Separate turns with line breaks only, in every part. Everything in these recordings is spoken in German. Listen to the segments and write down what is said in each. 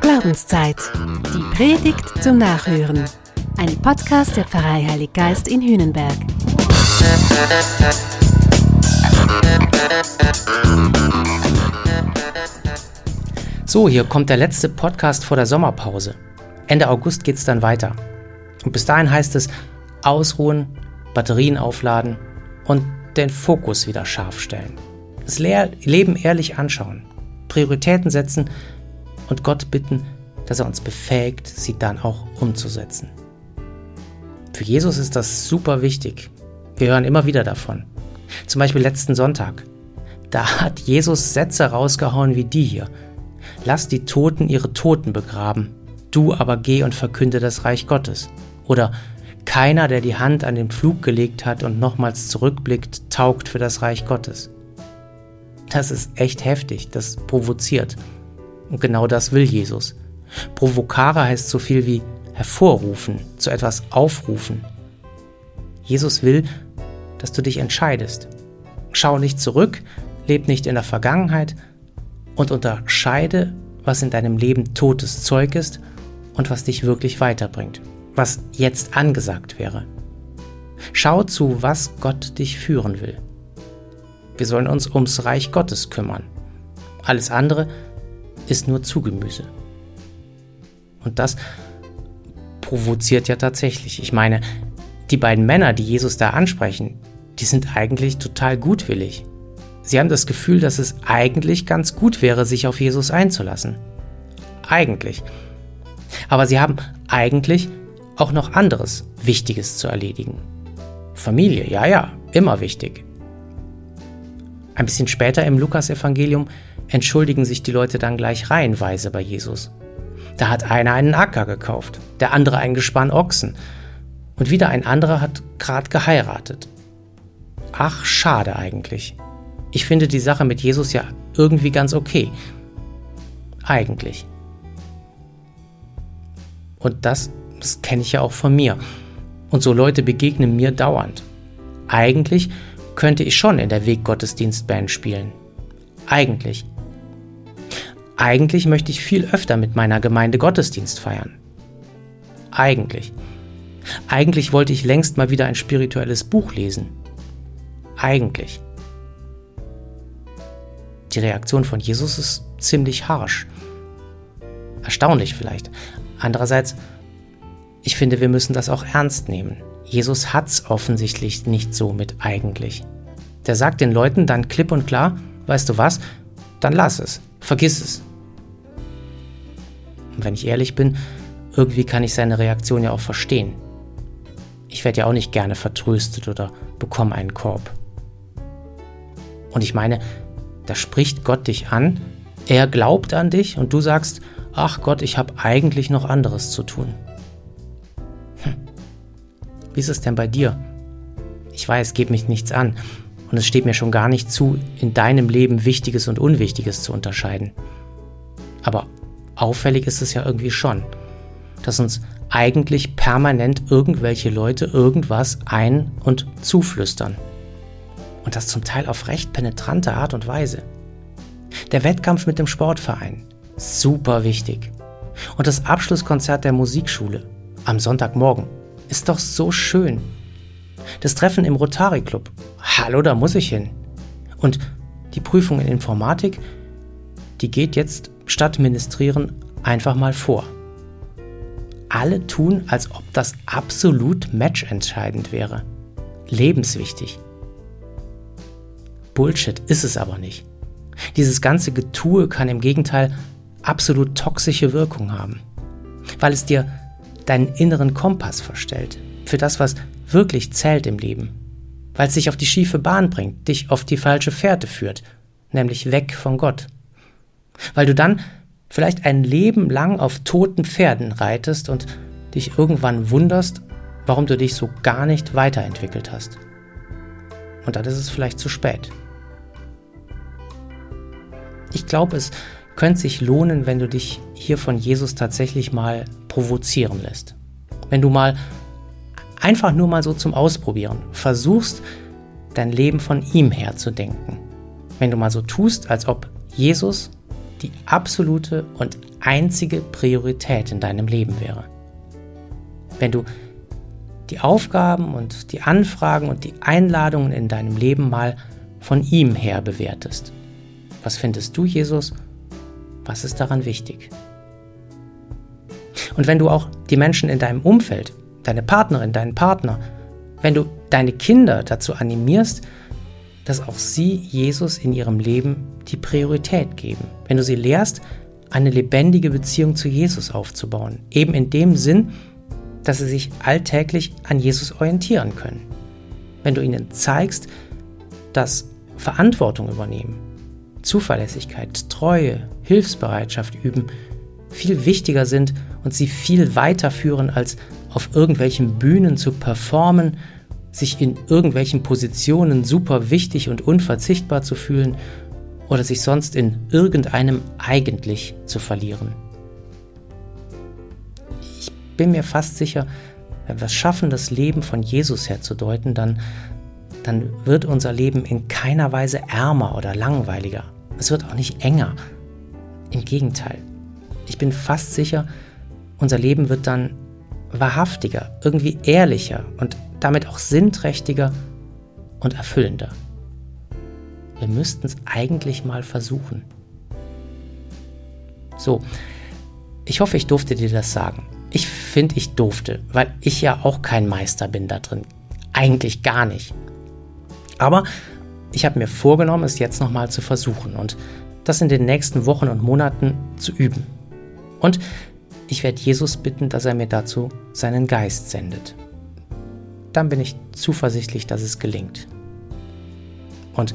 Glaubenszeit. Die Predigt zum Nachhören. Ein Podcast der Pfarrei Heilig Geist in Hühnenberg.
So, hier kommt der letzte Podcast vor der Sommerpause. Ende August geht es dann weiter. Und bis dahin heißt es ausruhen, Batterien aufladen und den Fokus wieder scharf stellen. Das Leben ehrlich anschauen, Prioritäten setzen und Gott bitten, dass er uns befähigt, sie dann auch umzusetzen. Für Jesus ist das super wichtig. Wir hören immer wieder davon. Zum Beispiel letzten Sonntag. Da hat Jesus Sätze rausgehauen wie die hier. Lass die Toten ihre Toten begraben, du aber geh und verkünde das Reich Gottes. Oder keiner, der die Hand an den Pflug gelegt hat und nochmals zurückblickt, taugt für das Reich Gottes. Das ist echt heftig, das provoziert. Und genau das will Jesus. Provokare heißt so viel wie hervorrufen, zu etwas aufrufen. Jesus will, dass du dich entscheidest. Schau nicht zurück, leb nicht in der Vergangenheit, und unterscheide, was in deinem Leben totes Zeug ist und was dich wirklich weiterbringt, was jetzt angesagt wäre. Schau zu, was Gott dich führen will. Wir sollen uns ums Reich Gottes kümmern. Alles andere ist nur Zugemüse. Und das provoziert ja tatsächlich. Ich meine, die beiden Männer, die Jesus da ansprechen, die sind eigentlich total gutwillig. Sie haben das Gefühl, dass es eigentlich ganz gut wäre, sich auf Jesus einzulassen. Eigentlich. Aber sie haben eigentlich auch noch anderes Wichtiges zu erledigen. Familie, ja, ja, immer wichtig. Ein bisschen später im Lukasevangelium entschuldigen sich die Leute dann gleich reihenweise bei Jesus. Da hat einer einen Acker gekauft, der andere ein Gespann Ochsen und wieder ein anderer hat gerade geheiratet. Ach, schade eigentlich. Ich finde die Sache mit Jesus ja irgendwie ganz okay. Eigentlich. Und das, das kenne ich ja auch von mir. Und so Leute begegnen mir dauernd. Eigentlich könnte ich schon in der Weggottesdienstband spielen. Eigentlich. Eigentlich möchte ich viel öfter mit meiner Gemeinde Gottesdienst feiern. Eigentlich. Eigentlich wollte ich längst mal wieder ein spirituelles Buch lesen. Eigentlich. Die Reaktion von Jesus ist ziemlich harsch. Erstaunlich vielleicht. Andererseits, ich finde, wir müssen das auch ernst nehmen. Jesus hat's offensichtlich nicht so mit eigentlich. Der sagt den Leuten dann klipp und klar, weißt du was, dann lass es, vergiss es. Und wenn ich ehrlich bin, irgendwie kann ich seine Reaktion ja auch verstehen. Ich werde ja auch nicht gerne vertröstet oder bekomme einen Korb. Und ich meine, da spricht Gott dich an, er glaubt an dich und du sagst, ach Gott, ich habe eigentlich noch anderes zu tun. Wie ist es denn bei dir? Ich weiß, geht mich nichts an und es steht mir schon gar nicht zu, in deinem Leben Wichtiges und Unwichtiges zu unterscheiden. Aber auffällig ist es ja irgendwie schon, dass uns eigentlich permanent irgendwelche Leute irgendwas ein- und zuflüstern. Und das zum Teil auf recht penetrante Art und Weise. Der Wettkampf mit dem Sportverein. Super wichtig. Und das Abschlusskonzert der Musikschule am Sonntagmorgen ist doch so schön. Das Treffen im Rotary Club. Hallo, da muss ich hin. Und die Prüfung in Informatik, die geht jetzt statt ministrieren einfach mal vor. Alle tun, als ob das absolut matchentscheidend wäre. Lebenswichtig. Bullshit ist es aber nicht. Dieses ganze Getue kann im Gegenteil absolut toxische Wirkung haben, weil es dir deinen inneren Kompass verstellt für das, was wirklich zählt im Leben, weil es dich auf die schiefe Bahn bringt, dich auf die falsche Fährte führt, nämlich weg von Gott. Weil du dann vielleicht ein Leben lang auf toten Pferden reitest und dich irgendwann wunderst, warum du dich so gar nicht weiterentwickelt hast. Und dann ist es vielleicht zu spät. Ich glaube, es könnte sich lohnen, wenn du dich hier von Jesus tatsächlich mal provozieren lässt. Wenn du mal einfach nur mal so zum Ausprobieren versuchst, dein Leben von ihm her zu denken. Wenn du mal so tust, als ob Jesus die absolute und einzige Priorität in deinem Leben wäre. Wenn du die Aufgaben und die Anfragen und die Einladungen in deinem Leben mal von ihm her bewertest. Was findest du, Jesus? Was ist daran wichtig? Und wenn du auch die Menschen in deinem Umfeld, deine Partnerin, deinen Partner, wenn du deine Kinder dazu animierst, dass auch sie Jesus in ihrem Leben die Priorität geben. Wenn du sie lehrst, eine lebendige Beziehung zu Jesus aufzubauen. Eben in dem Sinn, dass sie sich alltäglich an Jesus orientieren können. Wenn du ihnen zeigst, dass Verantwortung übernehmen, Zuverlässigkeit, Treue, Hilfsbereitschaft üben viel wichtiger sind und sie viel weiter führen, als auf irgendwelchen Bühnen zu performen, sich in irgendwelchen Positionen super wichtig und unverzichtbar zu fühlen oder sich sonst in irgendeinem eigentlich zu verlieren. Ich bin mir fast sicher, wenn wir es schaffen, das Leben von Jesus herzudeuten, dann, dann wird unser Leben in keiner Weise ärmer oder langweiliger. Es wird auch nicht enger. Im Gegenteil. Ich bin fast sicher, unser Leben wird dann wahrhaftiger, irgendwie ehrlicher und damit auch sinnträchtiger und erfüllender. Wir müssten es eigentlich mal versuchen. So, ich hoffe, ich durfte dir das sagen. Ich finde, ich durfte, weil ich ja auch kein Meister bin da drin. Eigentlich gar nicht. Aber ich habe mir vorgenommen, es jetzt nochmal zu versuchen und das in den nächsten Wochen und Monaten zu üben. Und ich werde Jesus bitten, dass er mir dazu seinen Geist sendet. Dann bin ich zuversichtlich, dass es gelingt. Und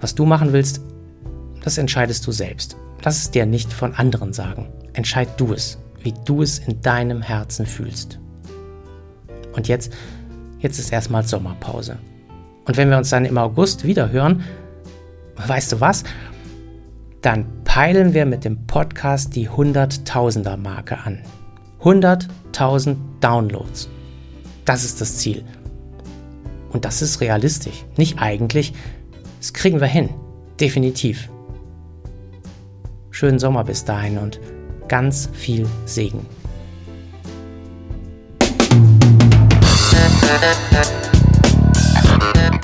was du machen willst, das entscheidest du selbst. Lass es dir nicht von anderen sagen. Entscheid du es, wie du es in deinem Herzen fühlst. Und jetzt, jetzt ist erstmal Sommerpause. Und wenn wir uns dann im August wieder hören, weißt du was? Dann peilen wir mit dem Podcast die 100.000er Marke an. 100.000 Downloads. Das ist das Ziel. Und das ist realistisch. Nicht eigentlich. Das kriegen wir hin. Definitiv. Schönen Sommer bis dahin und ganz viel Segen.